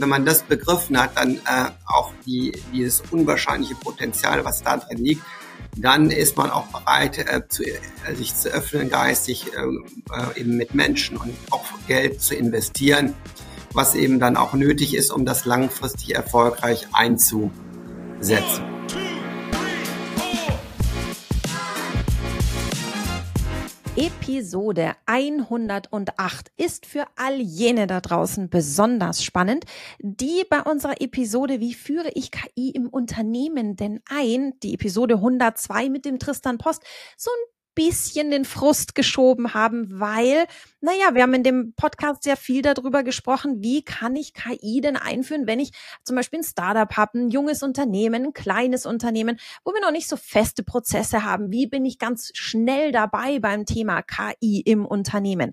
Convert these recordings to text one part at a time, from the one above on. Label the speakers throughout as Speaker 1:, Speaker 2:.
Speaker 1: wenn man das begriffen hat, dann äh, auch die, dieses unwahrscheinliche Potenzial, was da drin liegt, dann ist man auch bereit, äh, zu, äh, sich zu öffnen, geistig ähm, äh, eben mit Menschen und auch Geld zu investieren, was eben dann auch nötig ist, um das langfristig erfolgreich einzusetzen.
Speaker 2: Episode 108 ist für all jene da draußen besonders spannend, die bei unserer Episode Wie führe ich KI im Unternehmen denn ein, die Episode 102 mit dem Tristan Post, so ein bisschen den Frust geschoben haben, weil, naja, wir haben in dem Podcast sehr viel darüber gesprochen, wie kann ich KI denn einführen, wenn ich zum Beispiel ein Startup habe, ein junges Unternehmen, ein kleines Unternehmen, wo wir noch nicht so feste Prozesse haben. Wie bin ich ganz schnell dabei beim Thema KI im Unternehmen?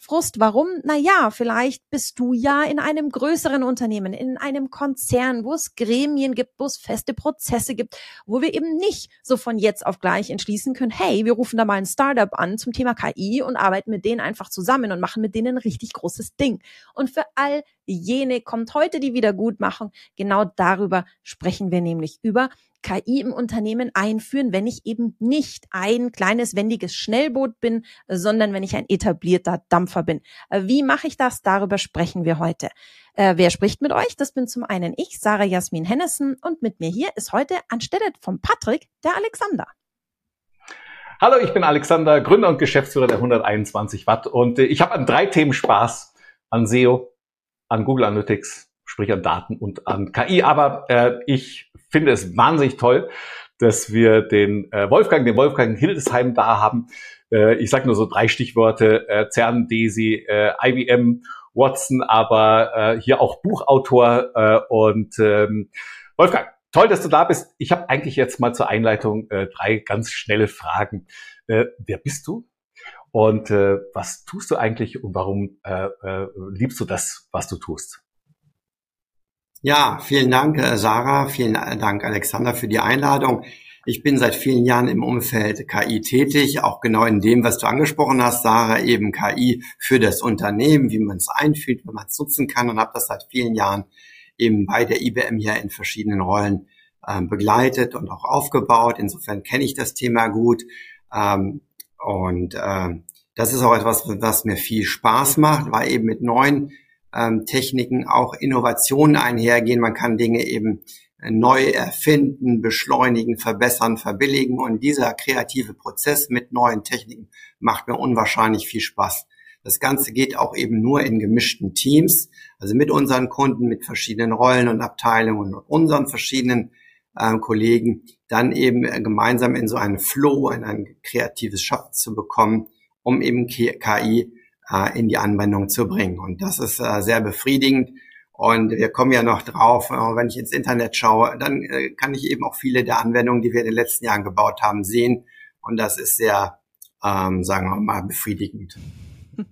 Speaker 2: Frust. Warum? Na ja, vielleicht bist du ja in einem größeren Unternehmen, in einem Konzern, wo es Gremien gibt, wo es feste Prozesse gibt, wo wir eben nicht so von jetzt auf gleich entschließen können, hey, wir rufen da mal ein Startup an zum Thema KI und arbeiten mit denen einfach zusammen und machen mit denen ein richtig großes Ding. Und für all jene kommt heute die Wiedergutmachung. Genau darüber sprechen wir nämlich über KI im Unternehmen einführen, wenn ich eben nicht ein kleines, wendiges Schnellboot bin, sondern wenn ich ein etablierter Dampfer bin. Äh, wie mache ich das? Darüber sprechen wir heute. Äh, wer spricht mit euch? Das bin zum einen ich, Sarah Jasmin Hennessen, und mit mir hier ist heute anstelle von Patrick der Alexander.
Speaker 3: Hallo, ich bin Alexander, Gründer und Geschäftsführer der 121 Watt und äh, ich habe an drei Themen Spaß. An SEO, an Google Analytics, sprich an Daten und an KI. Aber äh, ich finde es wahnsinnig toll, dass wir den äh, Wolfgang, den Wolfgang Hildesheim da haben. Äh, ich sage nur so drei Stichworte, äh, CERN, DESI, äh, IBM, Watson, aber äh, hier auch Buchautor äh, und ähm, Wolfgang, toll, dass du da bist. Ich habe eigentlich jetzt mal zur Einleitung äh, drei ganz schnelle Fragen. Äh, wer bist du? Und äh, was tust du eigentlich und warum äh, äh, liebst du das, was du tust?
Speaker 1: Ja, vielen Dank, äh, Sarah. Vielen Dank, Alexander, für die Einladung. Ich bin seit vielen Jahren im Umfeld KI tätig, auch genau in dem, was du angesprochen hast, Sarah, eben KI für das Unternehmen, wie man es einfühlt, wie man es nutzen kann und habe das seit vielen Jahren eben bei der IBM hier in verschiedenen Rollen äh, begleitet und auch aufgebaut. Insofern kenne ich das Thema gut. Ähm, und äh, das ist auch etwas, was mir viel Spaß macht, weil eben mit neuen ähm, Techniken auch Innovationen einhergehen. Man kann Dinge eben äh, neu erfinden, beschleunigen, verbessern, verbilligen. Und dieser kreative Prozess mit neuen Techniken macht mir unwahrscheinlich viel Spaß. Das Ganze geht auch eben nur in gemischten Teams, also mit unseren Kunden, mit verschiedenen Rollen und Abteilungen und unseren verschiedenen äh, Kollegen, dann eben äh, gemeinsam in so einen Flow, in ein kreatives Schaffen zu bekommen, um eben KI äh, in die Anwendung zu bringen. Und das ist äh, sehr befriedigend. Und wir kommen ja noch drauf, äh, wenn ich ins Internet schaue, dann äh, kann ich eben auch viele der Anwendungen, die wir in den letzten Jahren gebaut haben, sehen. Und das ist sehr, ähm, sagen wir mal, befriedigend.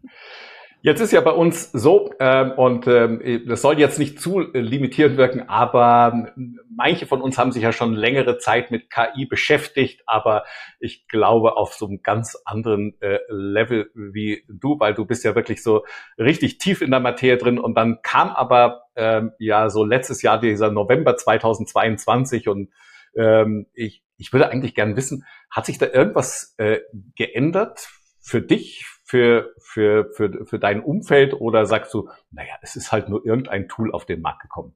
Speaker 3: Jetzt ist ja bei uns so, ähm, und ähm, das soll jetzt nicht zu limitierend wirken, aber manche von uns haben sich ja schon längere Zeit mit KI beschäftigt, aber ich glaube auf so einem ganz anderen äh, Level wie du, weil du bist ja wirklich so richtig tief in der Materie drin. Und dann kam aber ähm, ja so letztes Jahr dieser November 2022 und ähm, ich, ich würde eigentlich gern wissen, hat sich da irgendwas äh, geändert für dich, für, für, für, für dein Umfeld oder sagst du, naja, es ist halt nur irgendein Tool auf den Markt gekommen?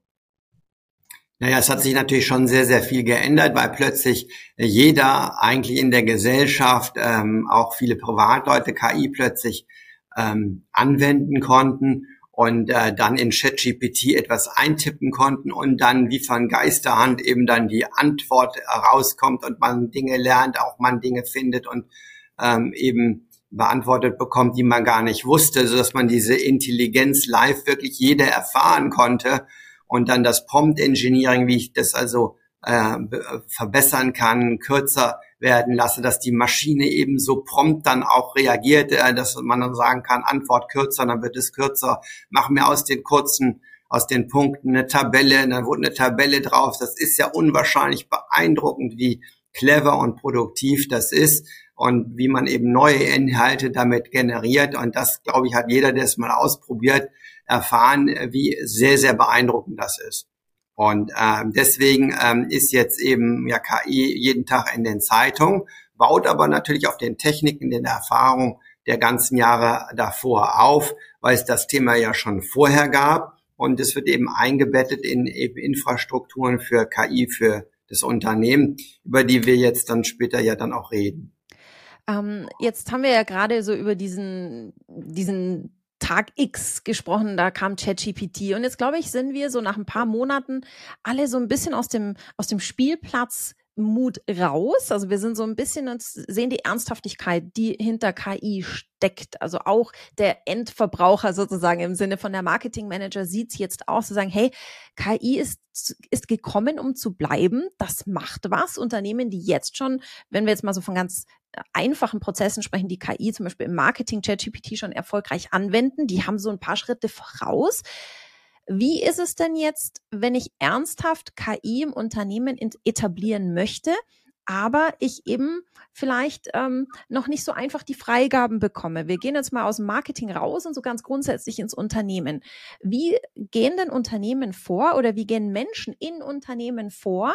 Speaker 1: Naja, es hat sich natürlich schon sehr, sehr viel geändert, weil plötzlich jeder eigentlich in der Gesellschaft, ähm, auch viele Privatleute KI plötzlich ähm, anwenden konnten und äh, dann in ChatGPT etwas eintippen konnten und dann wie von Geisterhand eben dann die Antwort rauskommt und man Dinge lernt, auch man Dinge findet und ähm, eben beantwortet bekommt, die man gar nicht wusste, so dass man diese Intelligenz live wirklich jeder erfahren konnte und dann das Prompt Engineering, wie ich das also äh, verbessern kann, kürzer werden lasse, dass die Maschine eben so prompt dann auch reagiert, äh, dass man dann sagen kann, Antwort kürzer, dann wird es kürzer, mach mir aus den kurzen aus den Punkten eine Tabelle, dann wurde eine Tabelle drauf. Das ist ja unwahrscheinlich beeindruckend, wie clever und produktiv das ist und wie man eben neue Inhalte damit generiert. Und das, glaube ich, hat jeder, der es mal ausprobiert, erfahren, wie sehr, sehr beeindruckend das ist. Und äh, deswegen ähm, ist jetzt eben ja KI jeden Tag in den Zeitungen, baut aber natürlich auf den Techniken, den Erfahrungen der ganzen Jahre davor auf, weil es das Thema ja schon vorher gab. Und es wird eben eingebettet in eben Infrastrukturen für KI, für das Unternehmen, über die wir jetzt dann später ja dann auch reden.
Speaker 2: Ähm, jetzt haben wir ja gerade so über diesen, diesen Tag X gesprochen, da kam ChatGPT und jetzt glaube ich, sind wir so nach ein paar Monaten alle so ein bisschen aus dem aus dem Spielplatz Mut raus. Also wir sind so ein bisschen und sehen die Ernsthaftigkeit, die hinter KI steckt. Also auch der Endverbraucher sozusagen im Sinne von der Marketingmanager sieht es jetzt aus zu sagen, hey, KI ist, ist gekommen, um zu bleiben. Das macht was. Unternehmen, die jetzt schon, wenn wir jetzt mal so von ganz einfachen Prozessen sprechen, die KI zum Beispiel im Marketing ChatGPT schon erfolgreich anwenden, die haben so ein paar Schritte voraus. Wie ist es denn jetzt, wenn ich ernsthaft KI im Unternehmen etablieren möchte? Aber ich eben vielleicht ähm, noch nicht so einfach die Freigaben bekomme. Wir gehen jetzt mal aus dem Marketing raus und so ganz grundsätzlich ins Unternehmen. Wie gehen denn Unternehmen vor oder wie gehen Menschen in Unternehmen vor,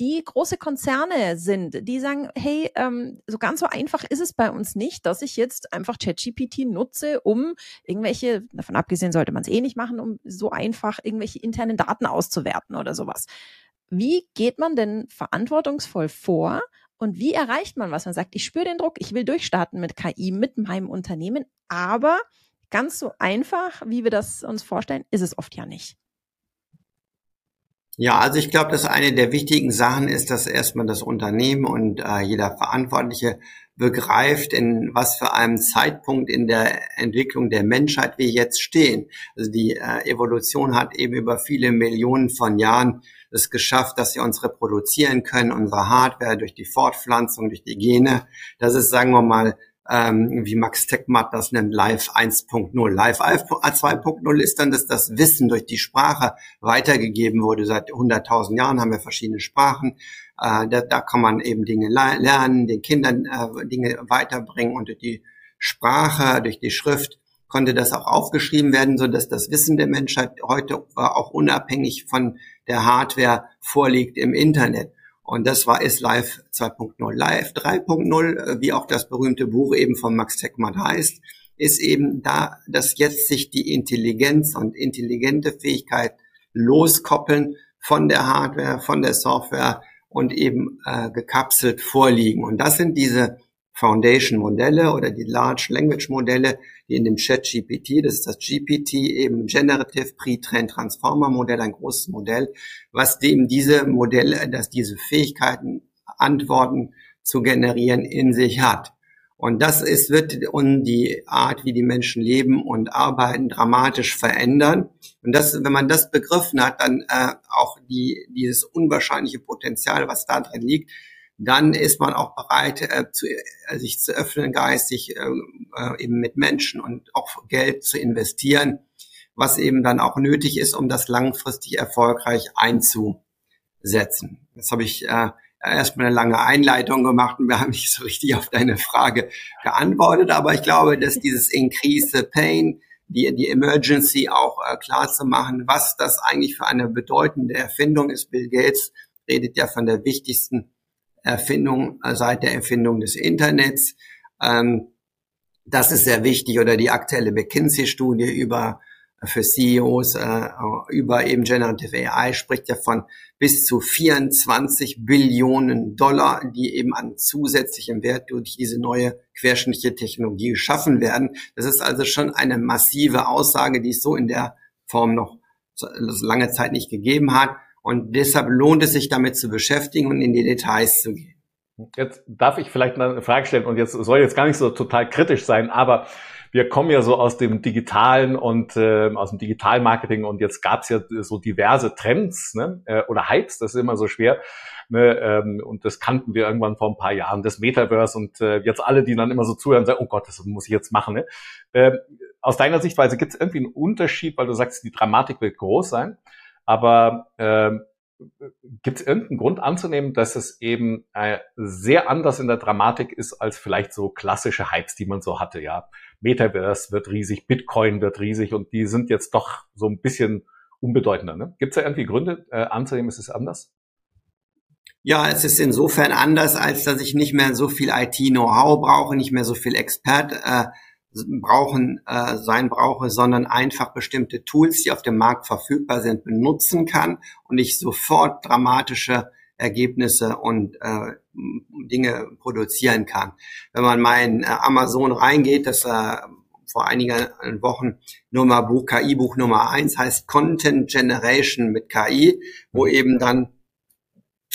Speaker 2: die große Konzerne sind, die sagen, hey, ähm, so ganz so einfach ist es bei uns nicht, dass ich jetzt einfach ChatGPT nutze, um irgendwelche, davon abgesehen sollte man es eh nicht machen, um so einfach irgendwelche internen Daten auszuwerten oder sowas wie geht man denn verantwortungsvoll vor und wie erreicht man was? Man sagt, ich spüre den Druck, ich will durchstarten mit KI, mit meinem Unternehmen, aber ganz so einfach, wie wir das uns vorstellen, ist es oft ja nicht.
Speaker 1: Ja, also ich glaube, dass eine der wichtigen Sachen ist, dass erstmal das Unternehmen und äh, jeder Verantwortliche begreift, in was für einem Zeitpunkt in der Entwicklung der Menschheit wir jetzt stehen. Also die äh, Evolution hat eben über viele Millionen von Jahren es geschafft, dass wir uns reproduzieren können, unsere Hardware durch die Fortpflanzung, durch die Gene. Das ist, sagen wir mal, ähm, wie Max Techmat das nennt, Live 1.0. Live 2.0 ist dann, dass das Wissen durch die Sprache weitergegeben wurde. Seit 100.000 Jahren haben wir verschiedene Sprachen. Äh, da, da kann man eben Dinge lernen, den Kindern äh, Dinge weiterbringen und durch die Sprache, durch die Schrift konnte das auch aufgeschrieben werden, so dass das Wissen der Menschheit heute auch unabhängig von der Hardware vorliegt im Internet. Und das war ist Live 2.0. Live 3.0, äh, wie auch das berühmte Buch eben von Max Tegmark heißt, ist eben da, dass jetzt sich die Intelligenz und intelligente Fähigkeit loskoppeln von der Hardware, von der Software und eben äh, gekapselt vorliegen. Und das sind diese Foundation-Modelle oder die Large Language-Modelle, die in dem Chat GPT, das ist das GPT, eben Generative Pre-Trained Transformer Modell, ein großes Modell, was dem diese Modelle, dass diese Fähigkeiten, Antworten zu generieren in sich hat. Und das ist, wird und die Art, wie die Menschen leben und arbeiten, dramatisch verändern. Und das, wenn man das begriffen hat, dann äh, auch die, dieses unwahrscheinliche Potenzial, was da drin liegt, dann ist man auch bereit, äh, zu, äh, sich zu öffnen, geistig äh, äh, eben mit Menschen und auch Geld zu investieren, was eben dann auch nötig ist, um das langfristig erfolgreich einzusetzen. Jetzt habe ich äh, erstmal eine lange Einleitung gemacht und wir haben nicht so richtig auf deine Frage geantwortet, aber ich glaube, dass dieses Increase the Pain, die, die Emergency auch äh, klar zu machen, was das eigentlich für eine bedeutende Erfindung ist. Bill Gates redet ja von der wichtigsten Erfindung, äh, seit der Erfindung des Internets. Ähm, das ist sehr wichtig. Oder die aktuelle McKinsey-Studie über äh, für CEOs äh, über eben Generative AI spricht ja von bis zu 24 Billionen Dollar, die eben an zusätzlichem Wert durch diese neue querschnittliche Technologie geschaffen werden. Das ist also schon eine massive Aussage, die es so in der Form noch lange Zeit nicht gegeben hat. Und deshalb lohnt es sich damit zu beschäftigen und in die Details zu gehen.
Speaker 3: Jetzt darf ich vielleicht eine Frage stellen und jetzt soll jetzt gar nicht so total kritisch sein, aber wir kommen ja so aus dem digitalen und äh, aus dem Digitalmarketing und jetzt gab es ja so diverse Trends ne? äh, oder Hypes, das ist immer so schwer. Ne? Ähm, und das kannten wir irgendwann vor ein paar Jahren, das Metaverse und äh, jetzt alle, die dann immer so zuhören, sagen, oh Gott, das muss ich jetzt machen. Ne? Äh, aus deiner Sichtweise gibt es irgendwie einen Unterschied, weil du sagst, die Dramatik wird groß sein. Aber äh, gibt es irgendeinen Grund anzunehmen, dass es eben äh, sehr anders in der Dramatik ist als vielleicht so klassische Hypes, die man so hatte, ja. Metaverse wird riesig, Bitcoin wird riesig und die sind jetzt doch so ein bisschen unbedeutender. Ne? Gibt es da irgendwie Gründe äh, anzunehmen, ist es anders?
Speaker 1: Ja, es ist insofern anders, als dass ich nicht mehr so viel IT-Know-how brauche, nicht mehr so viel Expert äh, brauchen äh, sein brauche, sondern einfach bestimmte Tools, die auf dem Markt verfügbar sind, benutzen kann und ich sofort dramatische Ergebnisse und äh, Dinge produzieren kann. Wenn man mal in äh, Amazon reingeht, das äh, vor einigen Wochen Nummer Buch, KI-Buch Nummer eins heißt Content Generation mit KI, wo eben dann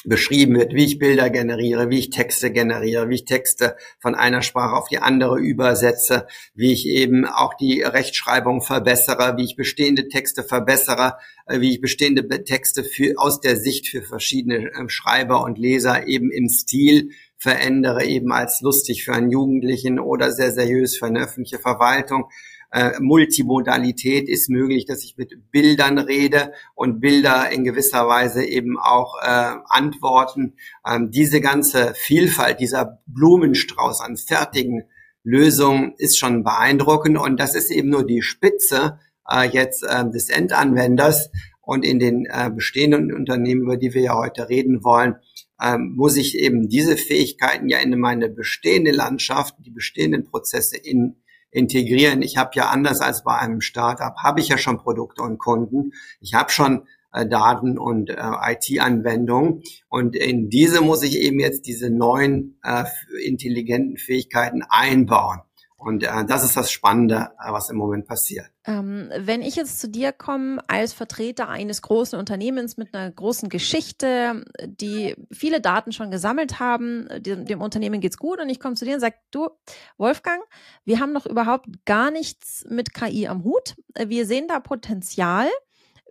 Speaker 1: beschrieben wird, wie ich Bilder generiere, wie ich Texte generiere, wie ich Texte von einer Sprache auf die andere übersetze, wie ich eben auch die Rechtschreibung verbessere, wie ich bestehende Texte verbessere, äh, wie ich bestehende Texte für, aus der Sicht für verschiedene ähm, Schreiber und Leser eben im Stil verändere, eben als lustig für einen Jugendlichen oder sehr seriös für eine öffentliche Verwaltung äh, Multimodalität ist möglich, dass ich mit Bildern rede und Bilder in gewisser Weise eben auch äh, antworten. Ähm, diese ganze Vielfalt, dieser Blumenstrauß an fertigen Lösungen ist schon beeindruckend und das ist eben nur die Spitze äh, jetzt äh, des Endanwenders und in den äh, bestehenden Unternehmen, über die wir ja heute reden wollen, ähm, muss ich eben diese Fähigkeiten ja in meine bestehende Landschaft, die bestehenden Prozesse in integrieren. Ich habe ja anders als bei einem Startup, habe ich ja schon Produkte und Kunden. Ich habe schon äh, Daten und äh, IT-Anwendungen. Und in diese muss ich eben jetzt diese neuen äh, intelligenten Fähigkeiten einbauen. Und äh, das ist das Spannende, äh, was im Moment passiert.
Speaker 2: Ähm, wenn ich jetzt zu dir komme als Vertreter eines großen Unternehmens mit einer großen Geschichte, die viele Daten schon gesammelt haben, dem, dem Unternehmen geht's gut und ich komme zu dir und sage, du, Wolfgang, wir haben noch überhaupt gar nichts mit KI am Hut. Wir sehen da Potenzial.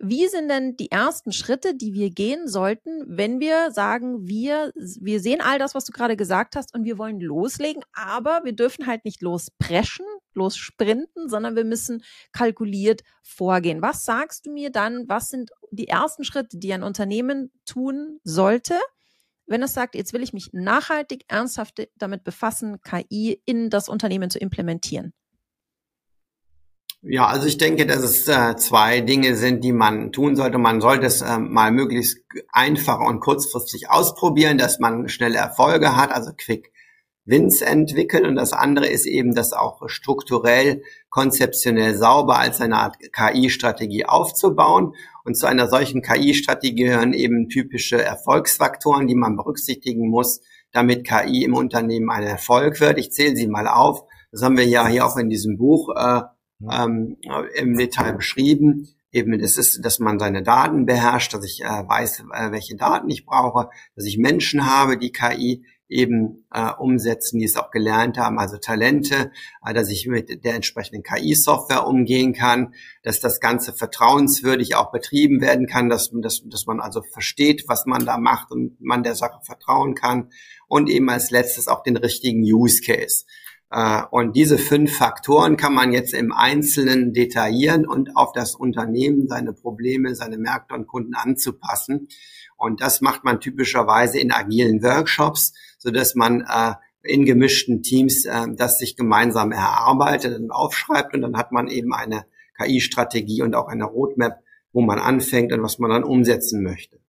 Speaker 2: Wie sind denn die ersten Schritte, die wir gehen sollten, wenn wir sagen, wir, wir sehen all das, was du gerade gesagt hast und wir wollen loslegen, aber wir dürfen halt nicht lospreschen, lossprinten, sondern wir müssen kalkuliert vorgehen. Was sagst du mir dann, was sind die ersten Schritte, die ein Unternehmen tun sollte, wenn es sagt, jetzt will ich mich nachhaltig, ernsthaft damit befassen, KI in das Unternehmen zu implementieren?
Speaker 1: Ja, also ich denke, dass es äh, zwei Dinge sind, die man tun sollte. Man sollte es äh, mal möglichst einfach und kurzfristig ausprobieren, dass man schnelle Erfolge hat, also Quick Wins entwickeln. Und das andere ist eben, das auch strukturell, konzeptionell sauber als eine Art KI-Strategie aufzubauen. Und zu einer solchen KI-Strategie gehören eben typische Erfolgsfaktoren, die man berücksichtigen muss, damit KI im Unternehmen ein Erfolg wird. Ich zähle sie mal auf. Das haben wir ja hier auch in diesem Buch äh, ähm, im Detail beschrieben. Eben, das ist, dass man seine Daten beherrscht, dass ich äh, weiß, äh, welche Daten ich brauche, dass ich Menschen habe, die KI eben äh, umsetzen, die es auch gelernt haben, also Talente, äh, dass ich mit der entsprechenden KI-Software umgehen kann, dass das Ganze vertrauenswürdig auch betrieben werden kann, dass, dass, dass man also versteht, was man da macht und man der Sache vertrauen kann und eben als letztes auch den richtigen Use Case. Äh, und diese fünf Faktoren kann man jetzt im Einzelnen detaillieren und auf das Unternehmen, seine Probleme, seine Märkte und Kunden anzupassen. Und das macht man typischerweise in agilen Workshops, so dass man äh, in gemischten Teams äh, das sich gemeinsam erarbeitet und aufschreibt. Und dann hat man eben eine KI-Strategie und auch eine Roadmap, wo man anfängt und was man dann umsetzen möchte.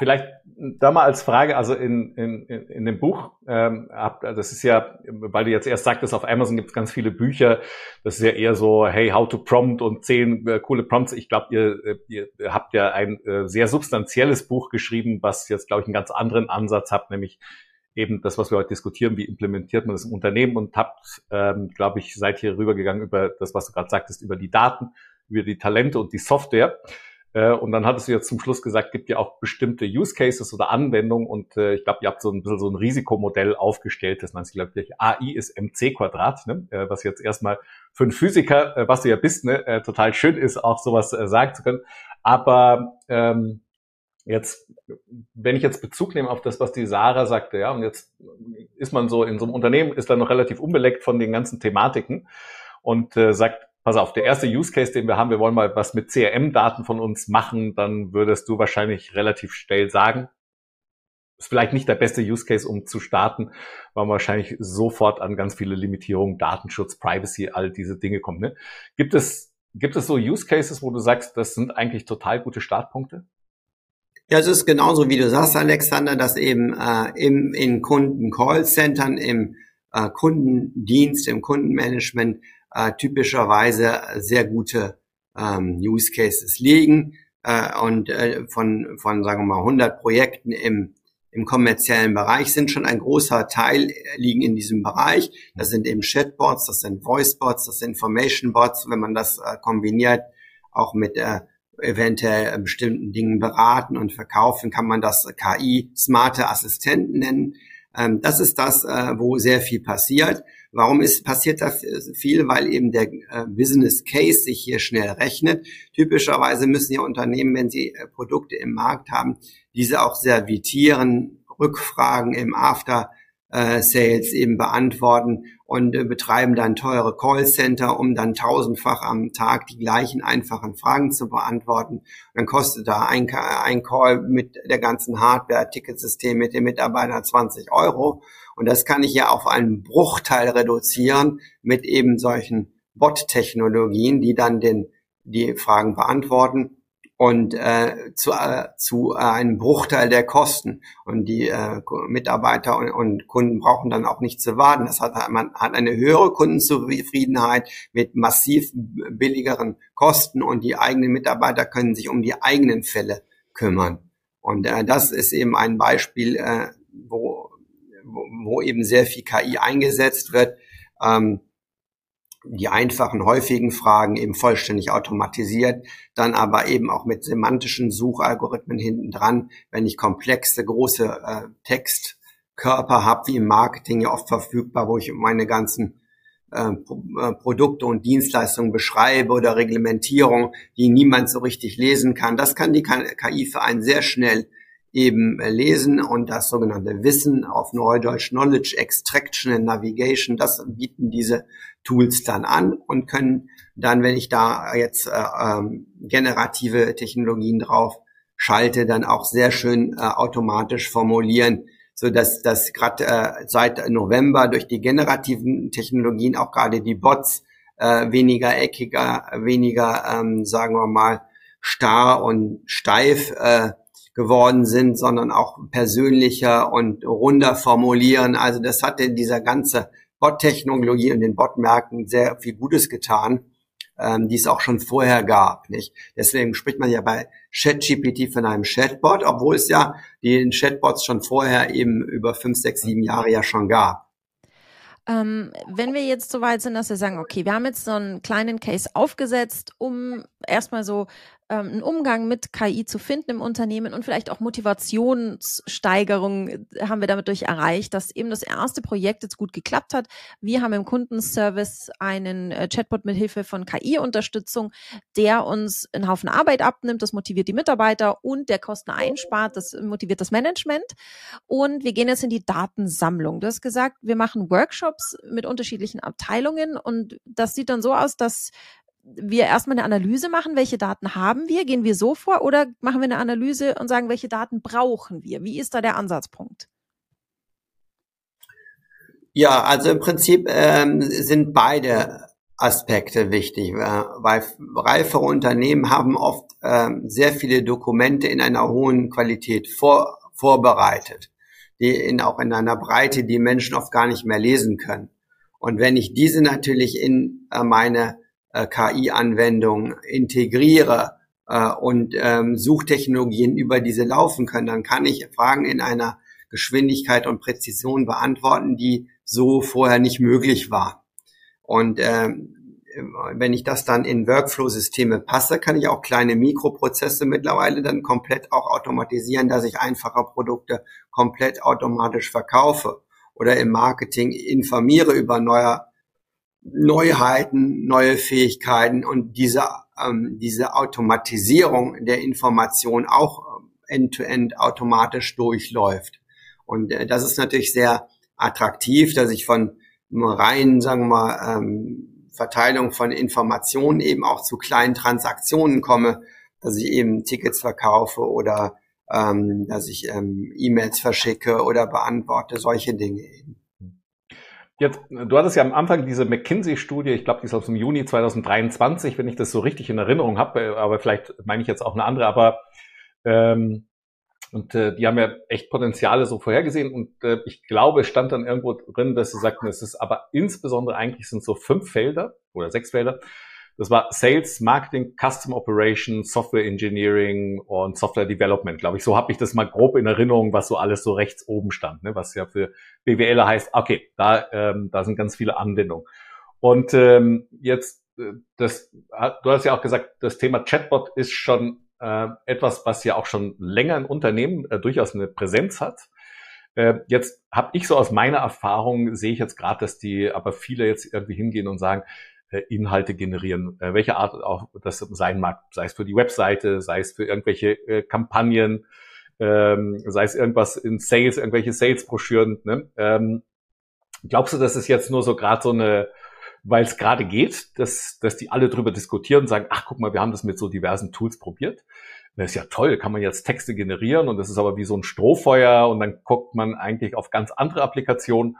Speaker 3: Vielleicht da mal als Frage, also in, in, in dem Buch, ähm, habt, das ist ja, weil du jetzt erst sagtest, auf Amazon gibt es ganz viele Bücher, das ist ja eher so, hey, how to prompt und zehn äh, coole Prompts. Ich glaube, ihr, ihr habt ja ein äh, sehr substanzielles Buch geschrieben, was jetzt, glaube ich, einen ganz anderen Ansatz hat, nämlich eben das, was wir heute diskutieren, wie implementiert man das im Unternehmen und habt, ähm, glaube ich, seid hier rübergegangen über das, was du gerade sagtest, über die Daten, über die Talente und die Software. Äh, und dann hattest du jetzt zum Schluss gesagt, gibt ja auch bestimmte Use Cases oder Anwendungen und äh, ich glaube, ihr habt so ein bisschen so ein Risikomodell aufgestellt, das nennt sich, glaube ich, AI ist MC Quadrat, ne? äh, was jetzt erstmal für einen Physiker, äh, was du ja bist, ne, total schön ist, auch sowas sagen zu können. Aber ähm, jetzt, wenn ich jetzt Bezug nehme auf das, was die Sarah sagte, ja, und jetzt ist man so in so einem Unternehmen, ist dann noch relativ unbeleckt von den ganzen Thematiken und sagt, pass auf, der erste Use Case, den wir haben, wir wollen mal was mit CRM-Daten von uns machen, dann würdest du wahrscheinlich relativ schnell sagen, ist vielleicht nicht der beste Use Case, um zu starten, weil man wahrscheinlich sofort an ganz viele Limitierungen, Datenschutz, Privacy, all diese Dinge kommt. Ne? Gibt es, gibt es so Use Cases, wo du sagst, das sind eigentlich total gute Startpunkte?
Speaker 1: Ja, es ist genauso, wie du sagst, Alexander, dass eben äh, im, in Kunden-Call-Centern, im äh, Kundendienst, im Kundenmanagement äh, typischerweise sehr gute ähm, Use Cases liegen äh, und äh, von, von, sagen wir mal, 100 Projekten im, im kommerziellen Bereich sind schon ein großer Teil liegen in diesem Bereich. Das sind eben Chatbots, das sind Voicebots, das sind Information Bots, wenn man das äh, kombiniert, auch mit äh, eventuell bestimmten Dingen beraten und verkaufen, kann man das KI smarte Assistenten nennen. Ähm, das ist das, äh, wo sehr viel passiert. Warum ist, passiert da viel? Weil eben der äh, Business Case sich hier schnell rechnet. Typischerweise müssen ja Unternehmen, wenn sie äh, Produkte im Markt haben, diese auch servitieren, Rückfragen im After äh, Sales eben beantworten und äh, betreiben dann teure Callcenter, um dann tausendfach am Tag die gleichen einfachen Fragen zu beantworten. Und dann kostet da ein, ein Call mit der ganzen Hardware, Ticketsystem mit dem Mitarbeiter 20 Euro. Und das kann ich ja auf einen Bruchteil reduzieren mit eben solchen Bot-Technologien, die dann den, die Fragen beantworten und äh, zu, äh, zu äh, einem Bruchteil der Kosten. Und die äh, Mitarbeiter und, und Kunden brauchen dann auch nicht zu warten. Das hat, man hat eine höhere Kundenzufriedenheit mit massiv billigeren Kosten und die eigenen Mitarbeiter können sich um die eigenen Fälle kümmern. Und äh, das ist eben ein Beispiel, äh, wo, wo, eben sehr viel KI eingesetzt wird. Ähm, die einfachen, häufigen Fragen eben vollständig automatisiert, dann aber eben auch mit semantischen Suchalgorithmen hinten dran, wenn ich komplexe, große äh, Textkörper habe, wie im Marketing ja oft verfügbar, wo ich meine ganzen äh, äh Produkte und Dienstleistungen beschreibe oder Reglementierung, die niemand so richtig lesen kann. Das kann die KI für einen sehr schnell eben äh, lesen und das sogenannte Wissen auf Neudeutsch Knowledge Extraction and Navigation, das bieten diese Tools dann an und können dann, wenn ich da jetzt äh, ähm, generative Technologien drauf schalte, dann auch sehr schön äh, automatisch formulieren, so dass das gerade äh, seit November durch die generativen Technologien auch gerade die Bots äh, weniger eckiger, weniger, ähm, sagen wir mal, starr und steif äh, geworden sind, sondern auch persönlicher und runder formulieren. Also das hatte dieser ganze Bot-Technologie und den Bot-Märkten sehr viel Gutes getan, ähm, die es auch schon vorher gab. Nicht? Deswegen spricht man ja bei ChatGPT von einem Chatbot, obwohl es ja den Chatbots schon vorher eben über fünf, sechs, sieben Jahre ja schon gab.
Speaker 2: Ähm, wenn wir jetzt so weit sind, dass wir sagen, okay, wir haben jetzt so einen kleinen Case aufgesetzt, um erstmal so ähm, einen Umgang mit KI zu finden im Unternehmen und vielleicht auch Motivationssteigerung äh, haben wir damit durch erreicht, dass eben das erste Projekt jetzt gut geklappt hat. Wir haben im Kundenservice einen äh, Chatbot mit Hilfe von KI-Unterstützung, der uns einen Haufen Arbeit abnimmt, das motiviert die Mitarbeiter und der Kosten einspart, das motiviert das Management. Und wir gehen jetzt in die Datensammlung. Du hast gesagt, wir machen Workshops mit unterschiedlichen Abteilungen und das sieht dann so aus, dass wir erstmal eine Analyse machen, welche Daten haben wir, gehen wir so vor oder machen wir eine Analyse und sagen, welche Daten brauchen wir? Wie ist da der Ansatzpunkt?
Speaker 1: Ja, also im Prinzip ähm, sind beide Aspekte wichtig, äh, weil reife Unternehmen haben oft ähm, sehr viele Dokumente in einer hohen Qualität vor, vorbereitet, die in, auch in einer Breite, die Menschen oft gar nicht mehr lesen können. Und wenn ich diese natürlich in äh, meine äh, KI-Anwendungen integriere äh, und ähm, Suchtechnologien über diese laufen können, dann kann ich Fragen in einer Geschwindigkeit und Präzision beantworten, die so vorher nicht möglich war. Und ähm, wenn ich das dann in Workflow-Systeme passe, kann ich auch kleine Mikroprozesse mittlerweile dann komplett auch automatisieren, dass ich einfache Produkte komplett automatisch verkaufe oder im Marketing informiere über neue Neuheiten, neue Fähigkeiten und diese, ähm, diese Automatisierung der Information auch äh, end-to-end -end automatisch durchläuft. Und äh, das ist natürlich sehr attraktiv, dass ich von rein, sagen wir mal, ähm, Verteilung von Informationen eben auch zu kleinen Transaktionen komme, dass ich eben Tickets verkaufe oder ähm, dass ich ähm, E-Mails verschicke oder beantworte, solche Dinge eben.
Speaker 3: Jetzt, du hattest ja am Anfang diese McKinsey-Studie, ich glaube, die ist aus dem Juni 2023, wenn ich das so richtig in Erinnerung habe, aber vielleicht meine ich jetzt auch eine andere, aber ähm, und äh, die haben ja echt Potenziale so vorhergesehen und äh, ich glaube, es stand dann irgendwo drin, dass sie sagten, es ist aber insbesondere eigentlich sind so fünf Felder oder sechs Felder, das war Sales, Marketing, Custom Operations, Software Engineering und Software Development, glaube ich. So habe ich das mal grob in Erinnerung, was so alles so rechts oben stand, ne? was ja für BWLer heißt, okay, da, ähm, da sind ganz viele Anwendungen. Und ähm, jetzt, äh, das, du hast ja auch gesagt, das Thema Chatbot ist schon äh, etwas, was ja auch schon länger in Unternehmen äh, durchaus eine Präsenz hat. Äh, jetzt habe ich so aus meiner Erfahrung, sehe ich jetzt gerade, dass die aber viele jetzt irgendwie hingehen und sagen, Inhalte generieren, äh, welche Art auch das sein mag, sei es für die Webseite, sei es für irgendwelche äh, Kampagnen, ähm, sei es irgendwas in Sales, irgendwelche Sales-Broschüren. Ne? Ähm, glaubst du, das ist jetzt nur so gerade so eine, weil es gerade geht, dass, dass die alle drüber diskutieren und sagen, ach guck mal, wir haben das mit so diversen Tools probiert. Das ist ja toll, kann man jetzt Texte generieren und das ist aber wie so ein Strohfeuer und dann guckt man eigentlich auf ganz andere Applikationen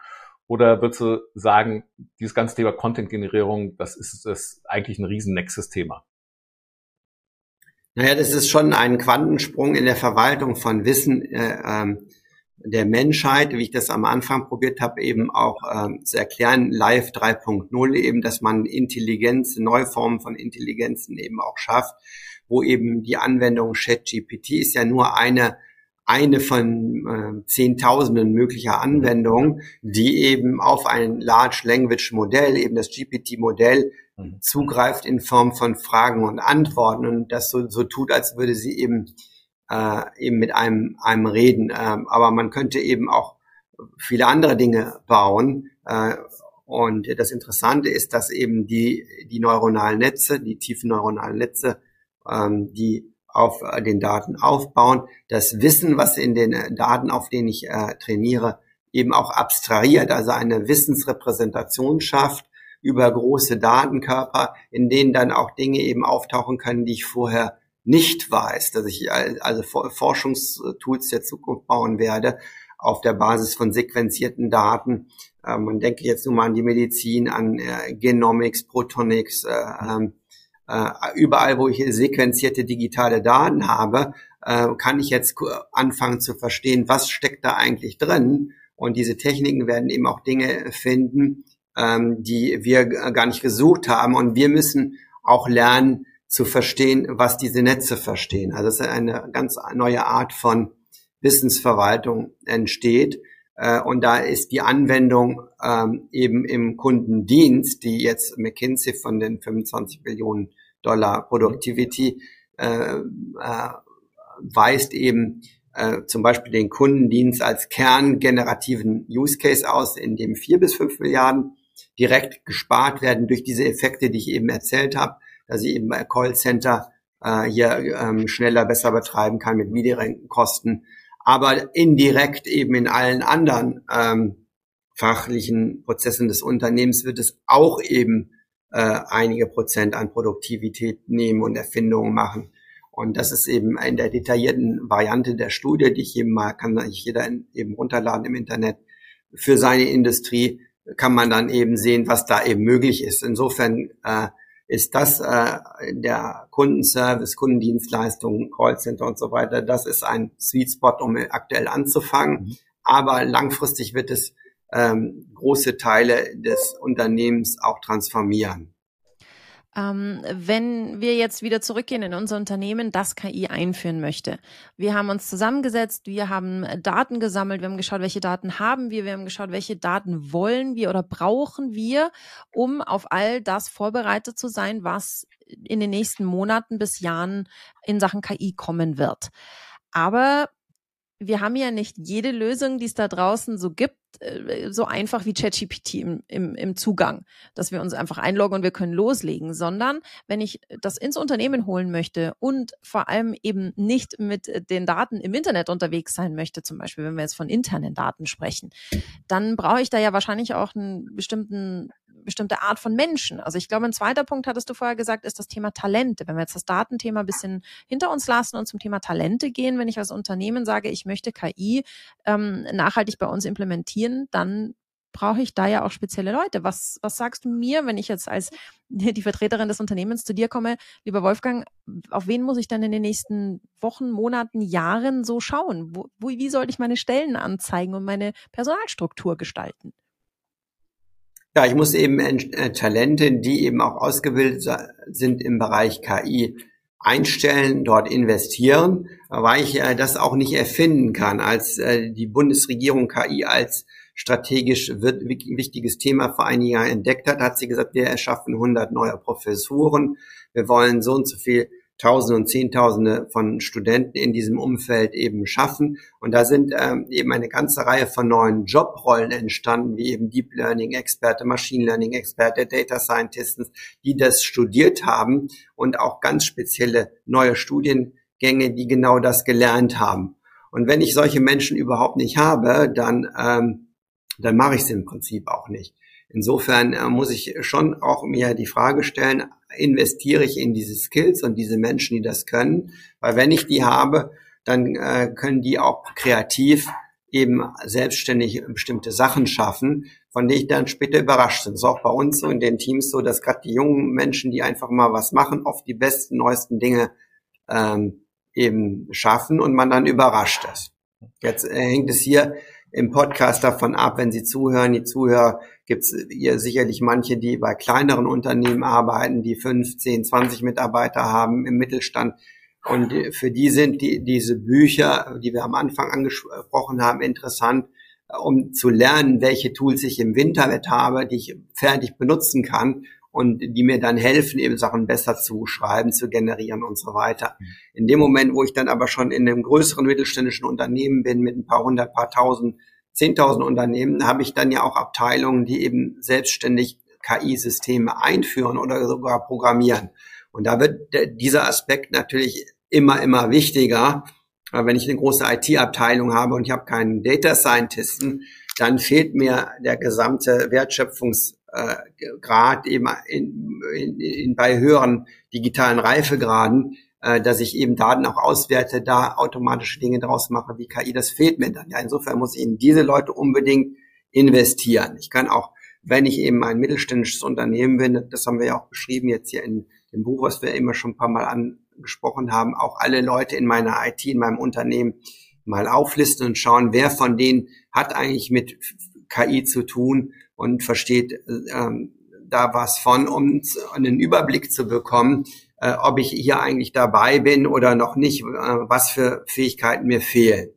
Speaker 3: oder würdest du sagen, dieses ganze Thema Content-Generierung, das ist, das eigentlich ein riesen Nexus-Thema?
Speaker 1: Naja, das ist schon ein Quantensprung in der Verwaltung von Wissen äh, ähm, der Menschheit, wie ich das am Anfang probiert habe, eben auch ähm, zu erklären, Live 3.0 eben, dass man Intelligenz, neue Formen von Intelligenzen eben auch schafft, wo eben die Anwendung ChatGPT ist ja nur eine eine von äh, Zehntausenden möglicher Anwendungen, die eben auf ein Large Language Modell, eben das GPT-Modell, mhm. zugreift in Form von Fragen und Antworten und das so, so tut, als würde sie eben äh, eben mit einem einem reden. Ähm, aber man könnte eben auch viele andere Dinge bauen. Äh, und das Interessante ist, dass eben die die neuronalen Netze, die tiefen neuronalen Netze, ähm, die auf äh, den Daten aufbauen, das Wissen, was in den äh, Daten, auf denen ich äh, trainiere, eben auch abstrahiert, also eine Wissensrepräsentation schafft über große Datenkörper, in denen dann auch Dinge eben auftauchen können, die ich vorher nicht weiß, dass ich also Forschungstools der Zukunft bauen werde auf der Basis von sequenzierten Daten. Ähm, man denke jetzt nur mal an die Medizin, an äh, Genomics, Protonics, äh, ähm, äh, überall, wo ich sequenzierte digitale Daten habe, äh, kann ich jetzt anfangen zu verstehen, was steckt da eigentlich drin. Und diese Techniken werden eben auch Dinge finden, ähm, die wir gar nicht gesucht haben. Und wir müssen auch lernen zu verstehen, was diese Netze verstehen. Also ist eine ganz neue Art von Wissensverwaltung entsteht. Äh, und da ist die Anwendung ähm, eben im Kundendienst, die jetzt McKinsey von den 25 Billionen Dollar Productivity äh, äh, weist eben äh, zum Beispiel den Kundendienst als kerngenerativen Use Case aus, in dem vier bis fünf Milliarden direkt gespart werden durch diese Effekte, die ich eben erzählt habe, dass ich eben bei Callcenter äh, hier ähm, schneller, besser betreiben kann mit niedrigen Kosten, aber indirekt eben in allen anderen ähm, fachlichen Prozessen des Unternehmens wird es auch eben äh, einige Prozent an Produktivität nehmen und Erfindungen machen. Und das ist eben in der detaillierten Variante der Studie, die ich eben mal, kann sich jeder eben runterladen im Internet. Für seine Industrie kann man dann eben sehen, was da eben möglich ist. Insofern äh, ist das äh, der Kundenservice, Kundendienstleistungen, Callcenter und so weiter, das ist ein Sweet Spot, um aktuell anzufangen. Mhm. Aber langfristig wird es ähm, große Teile des Unternehmens auch transformieren.
Speaker 2: Ähm, wenn wir jetzt wieder zurückgehen in unser Unternehmen, das KI einführen möchte. Wir haben uns zusammengesetzt, wir haben Daten gesammelt, wir haben geschaut, welche Daten haben wir, wir haben geschaut, welche Daten wollen wir oder brauchen wir, um auf all das vorbereitet zu sein, was in den nächsten Monaten bis Jahren in Sachen KI kommen wird. Aber wir haben ja nicht jede Lösung, die es da draußen so gibt, äh, so einfach wie ChatGPT im, im, im Zugang, dass wir uns einfach einloggen und wir können loslegen, sondern wenn ich das ins Unternehmen holen möchte und vor allem eben nicht mit den Daten im Internet unterwegs sein möchte, zum Beispiel wenn wir jetzt von internen Daten sprechen, dann brauche ich da ja wahrscheinlich auch einen bestimmten bestimmte Art von Menschen. Also ich glaube, ein zweiter Punkt hattest du vorher gesagt, ist das Thema Talente. Wenn wir jetzt das Datenthema ein bisschen hinter uns lassen und zum Thema Talente gehen, wenn ich als Unternehmen sage, ich möchte KI ähm, nachhaltig bei uns implementieren, dann brauche ich da ja auch spezielle Leute. Was, was sagst du mir, wenn ich jetzt als die Vertreterin des Unternehmens zu dir komme, lieber Wolfgang, auf wen muss ich dann in den nächsten Wochen, Monaten, Jahren so schauen? Wo, wie sollte ich meine Stellen anzeigen und meine Personalstruktur gestalten?
Speaker 1: Ja, ich muss eben äh, Talente, die eben auch ausgebildet sind im Bereich KI, einstellen, dort investieren, weil ich äh, das auch nicht erfinden kann, als äh, die Bundesregierung KI als strategisch wichtiges Thema vor einigen Jahren entdeckt hat, hat sie gesagt, wir erschaffen 100 neue Professuren. Wir wollen so und so viel Tausende und Zehntausende von Studenten in diesem Umfeld eben schaffen. Und da sind ähm, eben eine ganze Reihe von neuen Jobrollen entstanden, wie eben Deep Learning Experte, Machine Learning Experte, Data Scientists, die das studiert haben und auch ganz spezielle neue Studiengänge, die genau das gelernt haben. Und wenn ich solche Menschen überhaupt nicht habe, dann ähm, dann mache ich es im Prinzip auch nicht. Insofern äh, muss ich schon auch mir die Frage stellen, investiere ich in diese Skills und diese Menschen, die das können? Weil wenn ich die habe, dann äh, können die auch kreativ eben selbstständig bestimmte Sachen schaffen, von denen ich dann später überrascht bin. Das ist auch bei uns so in den Teams so, dass gerade die jungen Menschen, die einfach mal was machen, oft die besten, neuesten Dinge ähm, eben schaffen und man dann überrascht ist. Jetzt äh, hängt es hier im Podcast davon ab, wenn Sie zuhören. Die Zuhörer gibt es hier sicherlich manche, die bei kleineren Unternehmen arbeiten, die 15, 20 Mitarbeiter haben im Mittelstand. Und für die sind die, diese Bücher, die wir am Anfang angesprochen haben, interessant, um zu lernen, welche Tools ich im Internet habe, die ich fertig benutzen kann und die mir dann helfen, eben Sachen besser zu schreiben, zu generieren und so weiter. In dem Moment, wo ich dann aber schon in einem größeren mittelständischen Unternehmen bin mit ein paar hundert, paar tausend, zehntausend Unternehmen, habe ich dann ja auch Abteilungen, die eben selbstständig KI-Systeme einführen oder sogar programmieren. Und da wird dieser Aspekt natürlich immer, immer wichtiger. Wenn ich eine große IT-Abteilung habe und ich habe keinen Data Scientisten, dann fehlt mir der gesamte Wertschöpfungs äh, Grad eben in, in, in, bei höheren digitalen Reifegraden, äh, dass ich eben Daten auch auswerte, da automatische Dinge draus mache wie KI, das fehlt mir dann. Ja, insofern muss ich in diese Leute unbedingt investieren. Ich kann auch, wenn ich eben ein mittelständisches Unternehmen bin, das haben wir ja auch beschrieben jetzt hier in dem Buch, was wir immer schon ein paar Mal angesprochen haben, auch alle Leute in meiner IT, in meinem Unternehmen mal auflisten und schauen, wer von denen hat eigentlich mit KI zu tun und versteht ähm, da was von, um einen Überblick zu bekommen, äh, ob ich hier eigentlich dabei bin oder noch nicht, äh, was für Fähigkeiten mir fehlen.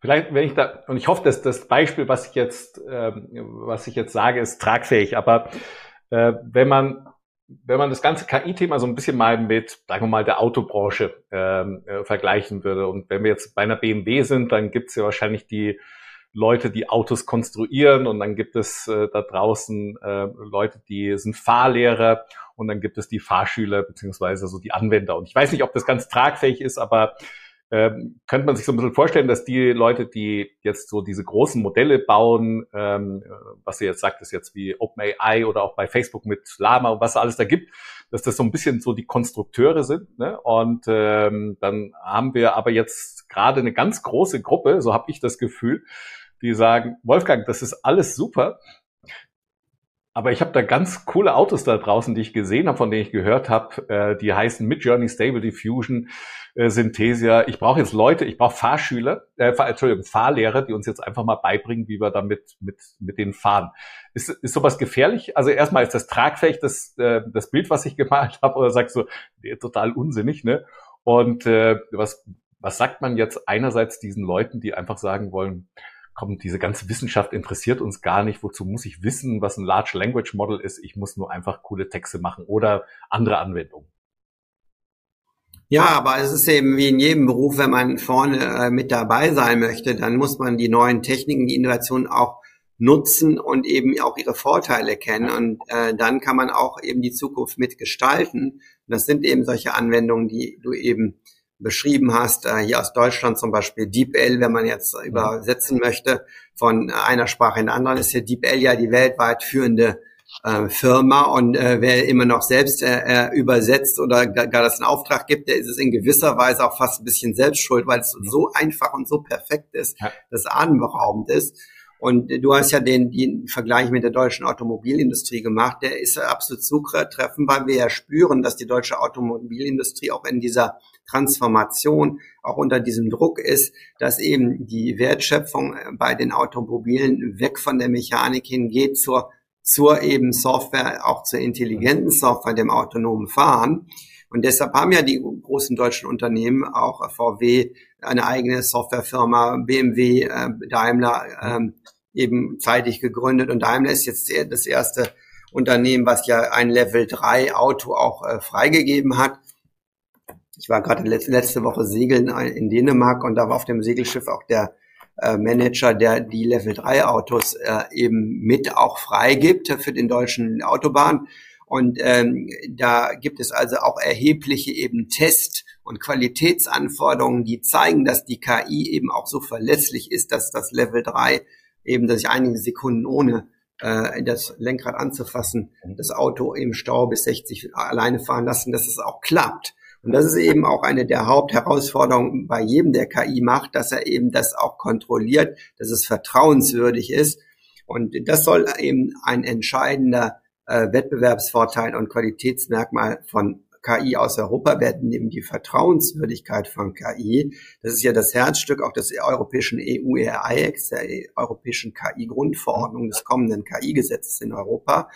Speaker 3: Vielleicht, wenn ich da, und ich hoffe, dass das Beispiel, was ich jetzt, ähm, was ich jetzt sage, ist tragfähig, aber äh, wenn man wenn man das ganze KI-Thema so ein bisschen mal mit, sagen wir mal, der Autobranche ähm, äh, vergleichen würde und wenn wir jetzt bei einer BMW sind, dann gibt es ja wahrscheinlich die Leute, die Autos konstruieren und dann gibt es äh, da draußen äh, Leute, die sind Fahrlehrer und dann gibt es die Fahrschüler beziehungsweise so die Anwender. Und ich weiß nicht, ob das ganz tragfähig ist, aber ähm, könnte man sich so ein bisschen vorstellen, dass die Leute, die jetzt so diese großen Modelle bauen, ähm, was ihr jetzt sagt, ist jetzt wie OpenAI oder auch bei Facebook mit Lama und was alles da gibt, dass das so ein bisschen so die Konstrukteure sind. Ne? Und ähm, dann haben wir aber jetzt gerade eine ganz große Gruppe, so habe ich das Gefühl, die sagen, Wolfgang, das ist alles super, aber ich habe da ganz coole Autos da draußen, die ich gesehen habe, von denen ich gehört habe, äh, die heißen Midjourney Stable Diffusion, äh, Synthesia. Ich brauche jetzt Leute, ich brauche Fahrschüler, äh, Entschuldigung, Fahrlehrer, die uns jetzt einfach mal beibringen, wie wir damit mit, mit denen fahren. Ist, ist sowas gefährlich? Also erstmal ist das tragfähig, das, äh, das Bild, was ich gemalt habe, oder sagst du, nee, total unsinnig, ne? Und äh, was, was sagt man jetzt einerseits diesen Leuten, die einfach sagen wollen, komm, diese ganze Wissenschaft interessiert uns gar nicht. Wozu muss ich wissen, was ein Large Language Model ist? Ich muss nur einfach coole Texte machen oder andere Anwendungen.
Speaker 1: Ja, aber es ist eben wie in jedem Beruf, wenn man vorne äh, mit dabei sein möchte, dann muss man die neuen Techniken, die Innovationen auch nutzen und eben auch ihre Vorteile kennen. Und äh, dann kann man auch eben die Zukunft mitgestalten. Und das sind eben solche Anwendungen, die du eben beschrieben hast, äh, hier aus Deutschland zum Beispiel DeepL, wenn man jetzt übersetzen möchte von einer Sprache in anderen, ist hier DeepL ja die weltweit führende äh, Firma und äh, wer immer noch selbst äh, äh, übersetzt oder gar, gar das in Auftrag gibt, der ist es in gewisser Weise auch fast ein bisschen selbst schuld, weil es so einfach und so perfekt ist, dass atemberaubend ist. Und du hast ja den, den Vergleich mit der deutschen Automobilindustrie gemacht. Der ist absolut zutreffend, weil wir ja spüren, dass die deutsche Automobilindustrie auch in dieser Transformation auch unter diesem Druck ist, dass eben die Wertschöpfung bei den Automobilen weg von der Mechanik hingeht zur, zur eben Software, auch zur intelligenten Software, dem autonomen Fahren. Und deshalb haben ja die großen deutschen Unternehmen, auch VW, eine eigene Softwarefirma, BMW, äh, Daimler, ähm, eben zeitig gegründet. Und Daimler ist jetzt das erste Unternehmen, was ja ein Level 3 Auto auch äh, freigegeben hat. Ich war gerade letzte Woche segeln in Dänemark und da war auf dem Segelschiff auch der äh, Manager, der die Level 3 Autos äh, eben mit auch freigibt für den deutschen Autobahn. Und ähm, da gibt es also auch erhebliche eben Test- und Qualitätsanforderungen, die zeigen, dass die KI eben auch so verlässlich ist, dass das Level 3 eben, dass ich einige Sekunden ohne äh, das Lenkrad anzufassen, das Auto im Stau bis 60 alleine fahren lassen, dass es auch klappt. Und das ist eben auch eine der Hauptherausforderungen bei jedem, der KI macht, dass er eben das auch kontrolliert, dass es vertrauenswürdig ist. Und das soll eben ein entscheidender äh, Wettbewerbsvorteil und Qualitätsmerkmal von KI aus Europa werden eben die Vertrauenswürdigkeit von KI. Das ist ja das Herzstück auch des europäischen EU-ERIX, der europäischen KI-Grundverordnung des kommenden KI-Gesetzes in Europa.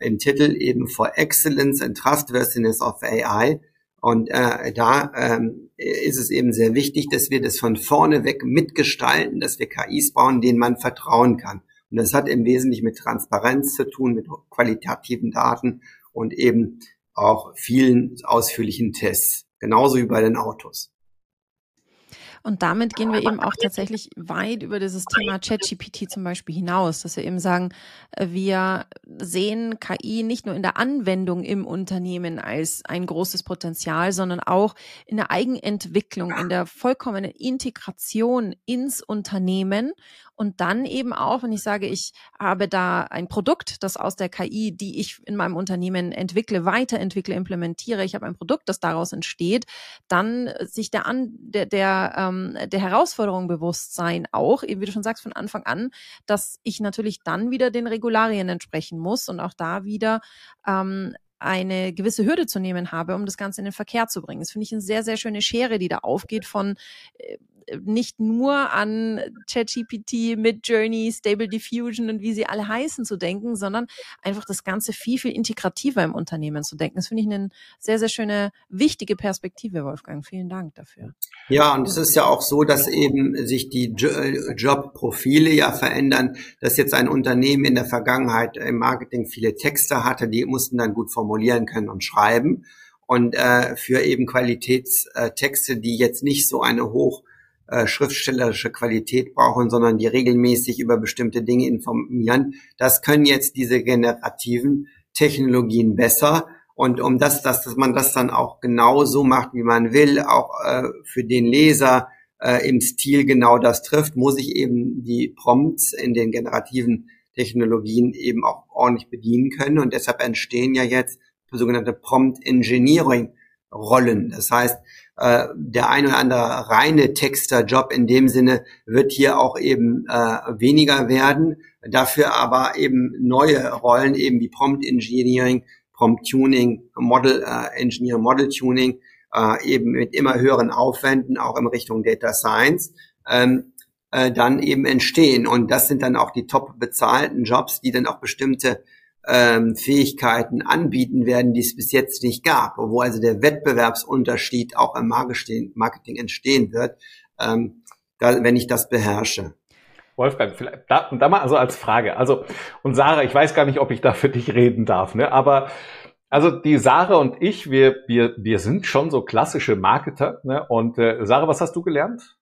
Speaker 1: Im Titel eben For Excellence and Trustworthiness of AI. Und äh, da ähm, ist es eben sehr wichtig, dass wir das von vorne weg mitgestalten, dass wir KIs bauen, denen man vertrauen kann. Und das hat im Wesentlichen mit Transparenz zu tun, mit qualitativen Daten und eben auch vielen ausführlichen Tests. Genauso wie bei den Autos.
Speaker 2: Und damit gehen wir eben auch tatsächlich weit über dieses Thema ChatGPT zum Beispiel hinaus, dass wir eben sagen, äh, wir sehen KI nicht nur in der Anwendung im Unternehmen als ein großes Potenzial, sondern auch in der Eigenentwicklung, in der vollkommenen Integration ins Unternehmen. Und dann eben auch, wenn ich sage, ich habe da ein Produkt, das aus der KI, die ich in meinem Unternehmen entwickle, weiterentwickle, implementiere, ich habe ein Produkt, das daraus entsteht, dann sich der, an, der, der, ähm, der Herausforderung bewusst sein, auch, wie du schon sagst, von Anfang an, dass ich natürlich dann wieder den Regularien entsprechen muss und auch da wieder ähm, eine gewisse Hürde zu nehmen habe, um das Ganze in den Verkehr zu bringen. Das finde ich eine sehr, sehr schöne Schere, die da aufgeht von äh, nicht nur an ChatGPT, Midjourney, Stable Diffusion und wie sie alle heißen zu denken, sondern einfach das Ganze viel, viel integrativer im Unternehmen zu denken. Das finde ich eine sehr, sehr schöne, wichtige Perspektive, Wolfgang. Vielen Dank dafür.
Speaker 1: Ja, und es ist ja auch so, dass eben sich die äh, Jobprofile ja verändern, dass jetzt ein Unternehmen in der Vergangenheit im Marketing viele Texte hatte, die mussten dann gut formulieren können und schreiben. Und äh, für eben Qualitätstexte, die jetzt nicht so eine hoch äh, schriftstellerische Qualität brauchen, sondern die regelmäßig über bestimmte Dinge informieren. Das können jetzt diese generativen Technologien besser. Und um das, dass, dass man das dann auch genau so macht, wie man will, auch äh, für den Leser äh, im Stil genau das trifft, muss ich eben die Prompts in den generativen Technologien eben auch ordentlich bedienen können. Und deshalb entstehen ja jetzt sogenannte Prompt Engineering Rollen. Das heißt, äh, der ein oder andere reine Texter-Job in dem Sinne wird hier auch eben äh, weniger werden. Dafür aber eben neue Rollen, eben wie Prompt Engineering, Prompt Tuning, Model äh, Engineering, Model Tuning, äh, eben mit immer höheren Aufwänden, auch in Richtung Data Science, ähm, äh, dann eben entstehen. Und das sind dann auch die top bezahlten Jobs, die dann auch bestimmte ähm, Fähigkeiten anbieten werden, die es bis jetzt nicht gab, wo also der Wettbewerbsunterschied auch im Marketing entstehen wird, ähm, da, wenn ich das beherrsche.
Speaker 3: Wolfgang, vielleicht da, da mal also als Frage. Also und Sarah, ich weiß gar nicht, ob ich da für dich reden darf, ne? Aber also die Sarah und ich, wir wir wir sind schon so klassische Marketer, ne? Und äh, Sarah, was hast du gelernt?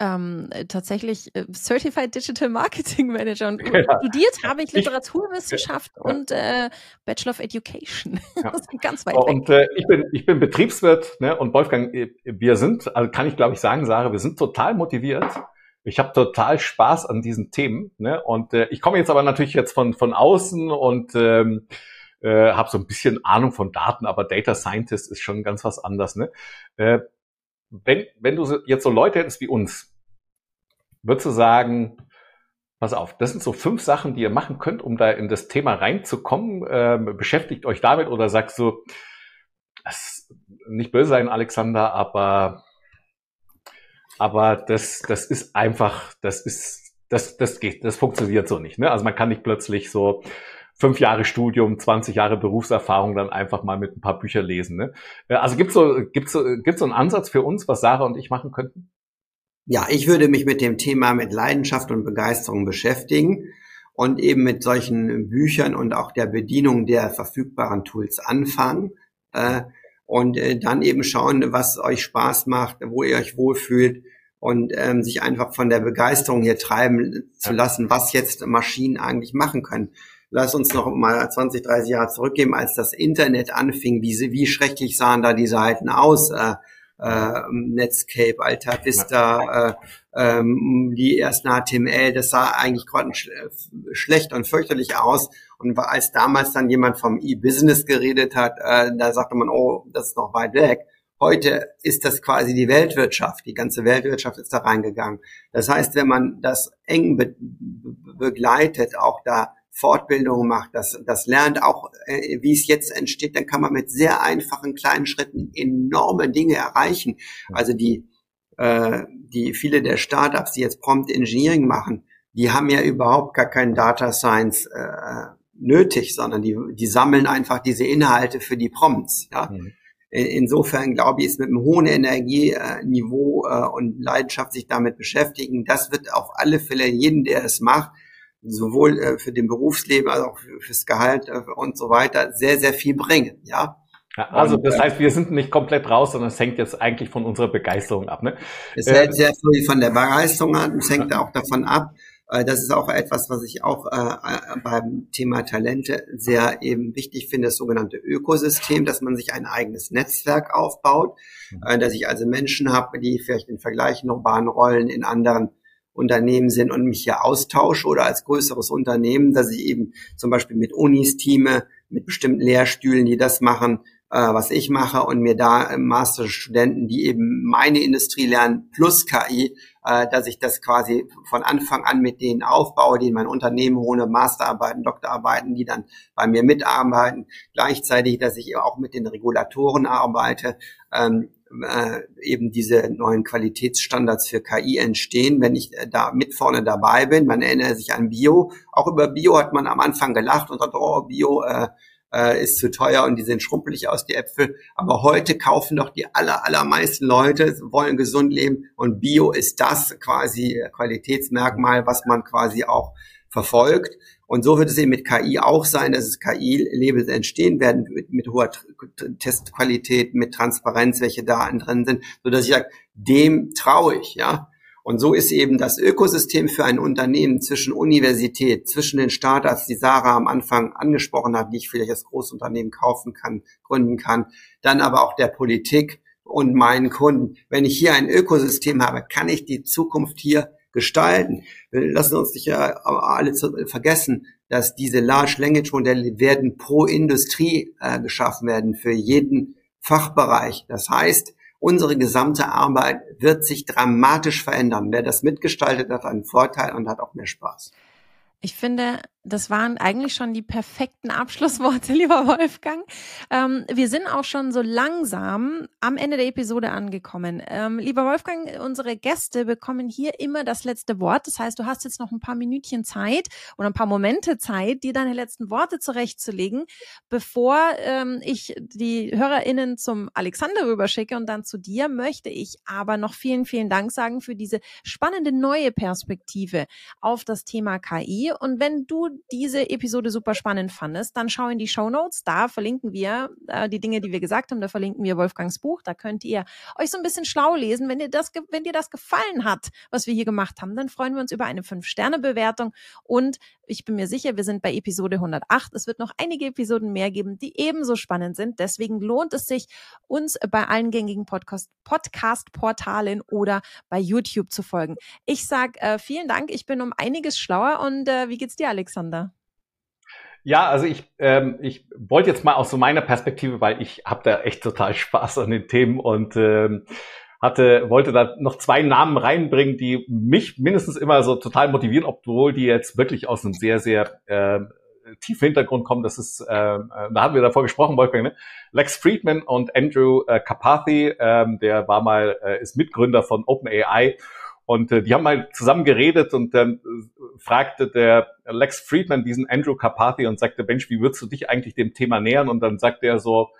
Speaker 2: Ähm, tatsächlich äh, Certified Digital Marketing Manager und ja. studiert habe ich Literaturwissenschaft ja. und äh, Bachelor of Education. Ja. das ist ganz weit
Speaker 3: und, weg. äh, ich bin ich bin Betriebswirt ne, und Wolfgang, äh, wir sind, also kann ich glaube ich sagen, Sarah, wir sind total motiviert, Ich habe total Spaß an diesen Themen. Ne? Und äh, ich komme jetzt aber natürlich jetzt von, von außen und ähm, äh, habe so ein bisschen Ahnung von Daten, aber Data Scientist ist schon ganz was anderes. Ne? Äh, wenn, wenn du jetzt so Leute hättest wie uns, würdest du sagen, pass auf, das sind so fünf Sachen, die ihr machen könnt, um da in das Thema reinzukommen. Äh, beschäftigt euch damit oder sagst du, das nicht böse sein, Alexander, aber aber das, das ist einfach, das ist, das, das geht, das funktioniert so nicht. Ne? Also man kann nicht plötzlich so fünf Jahre Studium, 20 Jahre Berufserfahrung dann einfach mal mit ein paar Bücher lesen. Ne? Äh, also gibt's so, gibt's so, gibt's so einen Ansatz für uns, was Sarah und ich machen könnten?
Speaker 1: Ja, ich würde mich mit dem Thema mit Leidenschaft und Begeisterung beschäftigen und eben mit solchen Büchern und auch der Bedienung der verfügbaren Tools anfangen. Äh, und äh, dann eben schauen, was euch Spaß macht, wo ihr euch wohlfühlt und ähm, sich einfach von der Begeisterung hier treiben zu lassen, was jetzt Maschinen eigentlich machen können. Lass uns noch mal 20, 30 Jahre zurückgehen, als das Internet anfing. Wie, wie schrecklich sahen da die Seiten aus? Äh, äh, Netscape, Alta Vista, äh, ähm, die ersten HTML, das sah eigentlich sch schlecht und fürchterlich aus. Und als damals dann jemand vom E-Business geredet hat, äh, da sagte man, oh, das ist noch weit weg. Heute ist das quasi die Weltwirtschaft. Die ganze Weltwirtschaft ist da reingegangen. Das heißt, wenn man das eng be begleitet, auch da Fortbildungen macht, das, das lernt auch, äh, wie es jetzt entsteht, dann kann man mit sehr einfachen kleinen Schritten enorme Dinge erreichen. Also die, äh, die viele der Startups, die jetzt Prompt Engineering machen, die haben ja überhaupt gar keinen Data Science äh, nötig, sondern die, die sammeln einfach diese Inhalte für die Prompts. Ja? Mhm. Insofern glaube ich, ist mit einem hohen Energieniveau äh, und Leidenschaft sich damit beschäftigen, das wird auf alle Fälle jeden, der es macht, sowohl äh, für den Berufsleben als auch fürs Gehalt äh, und so weiter sehr, sehr viel bringen. Ja.
Speaker 3: Ja, also das heißt, wir sind nicht komplett raus, sondern es hängt jetzt eigentlich von unserer Begeisterung ab. Ne?
Speaker 1: Es hängt äh, sehr viel von der Begeisterung ab, es hängt auch davon ab, äh, das ist auch etwas, was ich auch äh, äh, beim Thema Talente sehr eben wichtig finde, das sogenannte Ökosystem, dass man sich ein eigenes Netzwerk aufbaut, mhm. äh, dass ich also Menschen habe, die vielleicht in vergleichbaren Rollen in anderen Unternehmen sind und mich hier austausche oder als größeres Unternehmen, dass ich eben zum Beispiel mit Unis teame, mit bestimmten Lehrstühlen, die das machen, äh, was ich mache und mir da äh, Masterstudenten, die eben meine Industrie lernen, plus KI, äh, dass ich das quasi von Anfang an mit denen aufbaue, die in mein Unternehmen hole, Masterarbeiten, Doktorarbeiten, die dann bei mir mitarbeiten. Gleichzeitig, dass ich auch mit den Regulatoren arbeite, ähm, äh, eben diese neuen Qualitätsstandards für KI entstehen, wenn ich äh, da mit vorne dabei bin. Man erinnert sich an Bio. Auch über Bio hat man am Anfang gelacht und sagt, oh, Bio, äh, äh, ist zu teuer und die sehen schrumpelig aus, die Äpfel. Aber heute kaufen doch die aller, allermeisten Leute, wollen gesund leben und Bio ist das quasi Qualitätsmerkmal, was man quasi auch verfolgt. Und so wird es eben mit KI auch sein, dass es KI-Labels entstehen werden mit, mit, hoher Testqualität, mit Transparenz, welche Daten drin sind, so dass ich sage, dem traue ich, ja. Und so ist eben das Ökosystem für ein Unternehmen zwischen Universität, zwischen den Startups, die Sarah am Anfang angesprochen hat, die ich vielleicht als Großunternehmen kaufen kann, gründen kann, dann aber auch der Politik und meinen Kunden. Wenn ich hier ein Ökosystem habe, kann ich die Zukunft hier gestalten. Wir lassen uns nicht ja alle vergessen, dass diese Large Language Modelle werden pro Industrie äh, geschaffen werden, für jeden Fachbereich. Das heißt, unsere gesamte Arbeit wird sich dramatisch verändern. Wer das mitgestaltet, hat einen Vorteil und hat auch mehr Spaß.
Speaker 2: Ich finde, das waren eigentlich schon die perfekten Abschlussworte, lieber Wolfgang. Ähm, wir sind auch schon so langsam am Ende der Episode angekommen. Ähm, lieber Wolfgang, unsere Gäste bekommen hier immer das letzte Wort. Das heißt, du hast jetzt noch ein paar Minütchen Zeit oder ein paar Momente Zeit, dir deine letzten Worte zurechtzulegen, bevor ähm, ich die HörerInnen zum Alexander rüberschicke und dann zu dir, möchte ich aber noch vielen, vielen Dank sagen für diese spannende neue Perspektive auf das Thema KI. Und wenn du diese Episode super spannend fandest, dann schau in die Show Notes. Da verlinken wir äh, die Dinge, die wir gesagt haben. Da verlinken wir Wolfgangs Buch. Da könnt ihr euch so ein bisschen schlau lesen. Wenn dir das, wenn dir das gefallen hat, was wir hier gemacht haben, dann freuen wir uns über eine 5-Sterne-Bewertung. Und ich bin mir sicher, wir sind bei Episode 108. Es wird noch einige Episoden mehr geben, die ebenso spannend sind. Deswegen lohnt es sich, uns bei allen gängigen Podcast-Portalen oder bei YouTube zu folgen. Ich sag äh, vielen Dank. Ich bin um einiges schlauer. Und äh, wie geht's dir, Alexander?
Speaker 3: Ja, also ich, ähm, ich wollte jetzt mal aus so meiner Perspektive, weil ich habe da echt total Spaß an den Themen und ähm, hatte, wollte da noch zwei Namen reinbringen, die mich mindestens immer so total motivieren, obwohl die jetzt wirklich aus einem sehr, sehr äh, tiefen Hintergrund kommen. Das ist, äh, da haben wir davor gesprochen, Wolfgang, ne? Lex Friedman und Andrew äh, Carpathy, ähm, der war mal, äh, ist Mitgründer von OpenAI und äh, die haben mal zusammen geredet und dann äh, fragte der Lex Friedman diesen Andrew Carpathy und sagte, Mensch, wie würdest du dich eigentlich dem Thema nähern? Und dann sagte er so,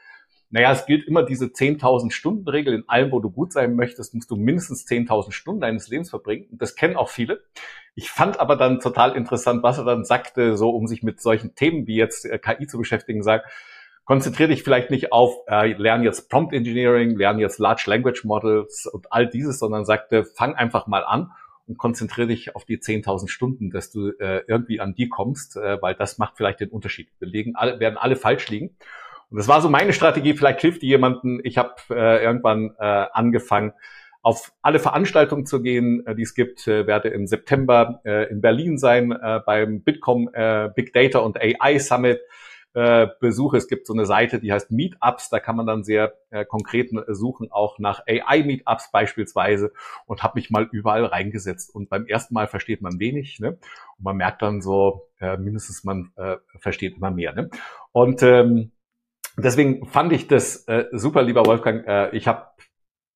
Speaker 3: naja, es gilt immer diese 10.000 Stunden Regel. In allem, wo du gut sein möchtest, musst du mindestens 10.000 Stunden deines Lebens verbringen. Das kennen auch viele. Ich fand aber dann total interessant, was er dann sagte, so um sich mit solchen Themen wie jetzt äh, KI zu beschäftigen, sagt, konzentriere dich vielleicht nicht auf, äh, lern jetzt Prompt Engineering, lern jetzt Large Language Models und all dieses, sondern sagte, fang einfach mal an und konzentriere dich auf die 10.000 Stunden, dass du äh, irgendwie an die kommst, äh, weil das macht vielleicht den Unterschied. Wir legen alle, werden alle falsch liegen. Und das war so meine Strategie, vielleicht hilft die jemanden. Ich habe äh, irgendwann äh, angefangen, auf alle Veranstaltungen zu gehen, äh, die es gibt, äh, werde im September äh, in Berlin sein äh, beim Bitkom äh, Big Data und AI Summit. Äh, besuche. Es gibt so eine Seite, die heißt Meetups. Da kann man dann sehr äh, konkret suchen, auch nach AI-Meetups beispielsweise und habe mich mal überall reingesetzt. Und beim ersten Mal versteht man wenig ne? und man merkt dann so, äh, mindestens man äh, versteht immer mehr. Ne? Und ähm, Deswegen fand ich das äh, super, lieber Wolfgang. Äh, ich habe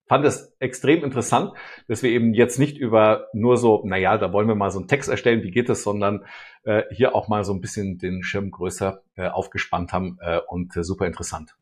Speaker 3: fand es extrem interessant, dass wir eben jetzt nicht über nur so, naja, da wollen wir mal so einen Text erstellen, wie geht es, sondern äh, hier auch mal so ein bisschen den Schirm größer äh, aufgespannt haben äh, und äh, super interessant.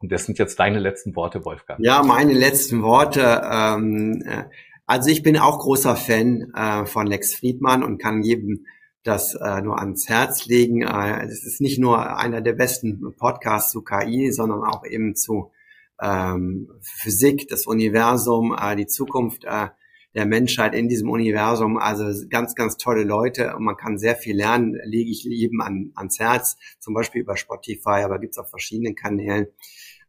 Speaker 3: Und das sind jetzt deine letzten Worte, Wolfgang.
Speaker 1: Ja, meine letzten Worte. Ähm, äh, also ich bin auch großer Fan äh, von Lex Friedmann und kann jedem das äh, nur ans Herz legen. Äh, es ist nicht nur einer der besten Podcasts zu KI, sondern auch eben zu ähm, Physik, das Universum, äh, die Zukunft äh, der Menschheit in diesem Universum. Also ganz, ganz tolle Leute und man kann sehr viel lernen, lege ich jedem an, ans Herz, zum Beispiel über Spotify, aber gibt's auf verschiedenen Kanälen.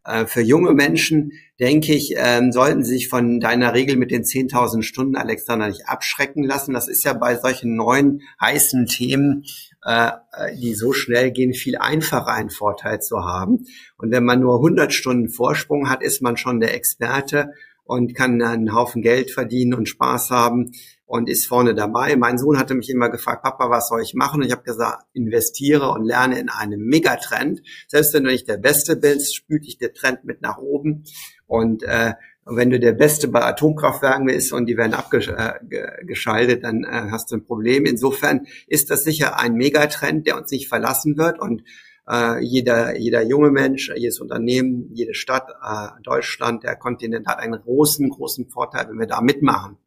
Speaker 1: Äh, für junge Menschen, denke ich, ähm, sollten sich von deiner Regel mit den 10.000 Stunden, Alexander, nicht abschrecken lassen. Das ist ja bei solchen neuen, heißen Themen, äh, die so schnell gehen, viel einfacher einen Vorteil zu haben. Und wenn man nur 100 Stunden Vorsprung hat, ist man schon der Experte und kann einen Haufen Geld verdienen und Spaß haben und ist vorne dabei. Mein Sohn hatte mich immer gefragt, Papa, was soll ich machen? Und ich habe gesagt, investiere und lerne in einem Megatrend. Selbst wenn du nicht der Beste bist, spült dich der Trend mit nach oben. Und äh, wenn du der Beste bei Atomkraftwerken bist und die werden abgeschaltet, äh, dann äh, hast du ein Problem. Insofern ist das sicher ein Megatrend, der uns nicht verlassen wird. Und äh, jeder, jeder junge Mensch, jedes Unternehmen, jede Stadt, äh, Deutschland, der Kontinent hat einen großen, großen Vorteil, wenn wir da mitmachen.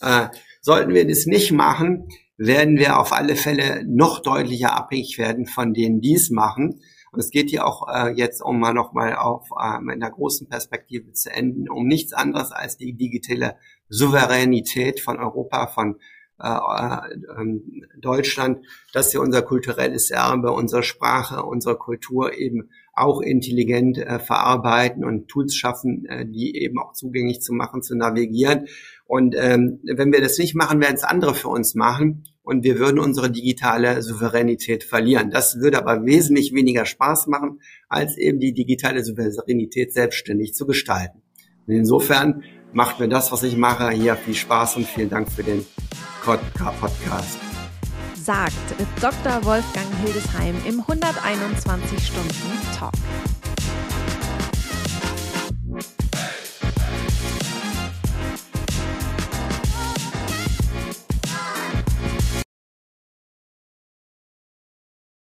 Speaker 1: Äh, sollten wir das nicht machen, werden wir auf alle Fälle noch deutlicher abhängig werden von denen, die es machen. Und es geht hier auch äh, jetzt, um mal nochmal auf äh, in der großen Perspektive zu enden, um nichts anderes als die digitale Souveränität von Europa, von äh, äh, ähm, Deutschland, dass wir unser kulturelles Erbe, unsere Sprache, unsere Kultur eben auch intelligent äh, verarbeiten und Tools schaffen, die eben auch zugänglich zu machen, zu navigieren. Und ähm, wenn wir das nicht machen, werden es andere für uns machen und wir würden unsere digitale Souveränität verlieren. Das würde aber wesentlich weniger Spaß machen, als eben die digitale Souveränität selbstständig zu gestalten. Und insofern macht mir das, was ich mache, hier viel Spaß und vielen Dank für den Podcast.
Speaker 2: Sagt Dr. Wolfgang Hildesheim im 121 Stunden Talk.